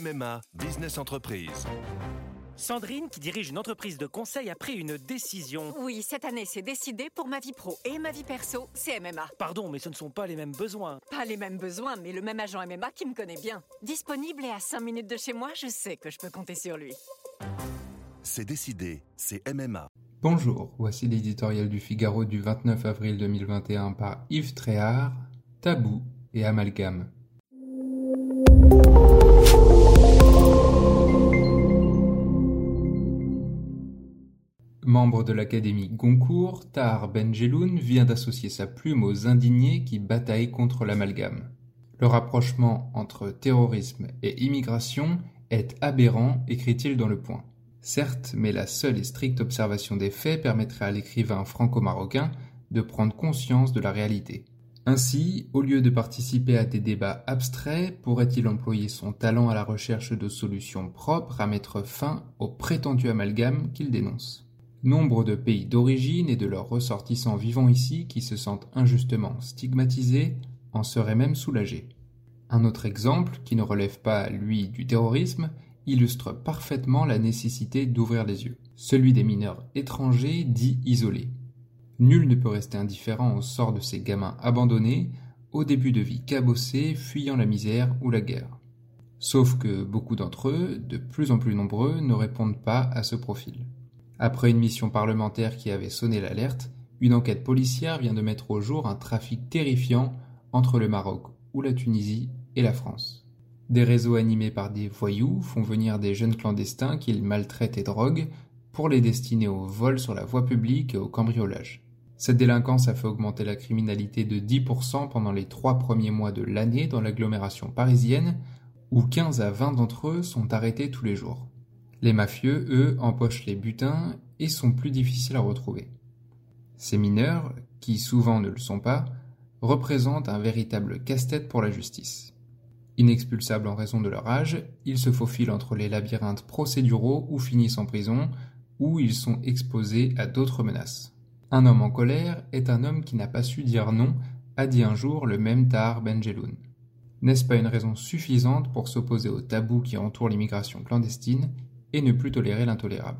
MMA Business Entreprise. Sandrine, qui dirige une entreprise de conseil, a pris une décision. Oui, cette année, c'est décidé pour ma vie pro et ma vie perso, c'est MMA. Pardon, mais ce ne sont pas les mêmes besoins. Pas les mêmes besoins, mais le même agent MMA qui me connaît bien. Disponible et à 5 minutes de chez moi, je sais que je peux compter sur lui. C'est décidé, c'est MMA. Bonjour, voici l'éditorial du Figaro du 29 avril 2021 par Yves Tréhard, Tabou et Amalgame. Membre de l'Académie Goncourt, Tahar Benjeloun vient d'associer sa plume aux indignés qui bataillent contre l'amalgame. Le rapprochement entre terrorisme et immigration est aberrant, écrit-il dans le point. Certes, mais la seule et stricte observation des faits permettrait à l'écrivain franco-marocain de prendre conscience de la réalité. Ainsi, au lieu de participer à des débats abstraits, pourrait-il employer son talent à la recherche de solutions propres à mettre fin au prétendu amalgame qu'il dénonce? Nombre de pays d'origine et de leurs ressortissants vivant ici qui se sentent injustement stigmatisés en seraient même soulagés. Un autre exemple, qui ne relève pas, lui, du terrorisme, illustre parfaitement la nécessité d'ouvrir les yeux. Celui des mineurs étrangers dits isolés. Nul ne peut rester indifférent au sort de ces gamins abandonnés, au début de vie cabossés, fuyant la misère ou la guerre. Sauf que beaucoup d'entre eux, de plus en plus nombreux, ne répondent pas à ce profil. Après une mission parlementaire qui avait sonné l'alerte, une enquête policière vient de mettre au jour un trafic terrifiant entre le Maroc ou la Tunisie et la France. Des réseaux animés par des voyous font venir des jeunes clandestins qu'ils maltraitent et droguent pour les destiner au vol sur la voie publique et au cambriolage. Cette délinquance a fait augmenter la criminalité de 10% pendant les trois premiers mois de l'année dans l'agglomération parisienne, où 15 à 20 d'entre eux sont arrêtés tous les jours. Les mafieux, eux, empochent les butins et sont plus difficiles à retrouver. Ces mineurs, qui souvent ne le sont pas, représentent un véritable casse-tête pour la justice. Inexpulsables en raison de leur âge, ils se faufilent entre les labyrinthes procéduraux ou finissent en prison, où ils sont exposés à d'autres menaces. Un homme en colère est un homme qui n'a pas su dire non, a dit un jour le même Tahar Benjeloun. N'est-ce pas une raison suffisante pour s'opposer au tabou qui entoure l'immigration clandestine et ne plus tolérer l'intolérable.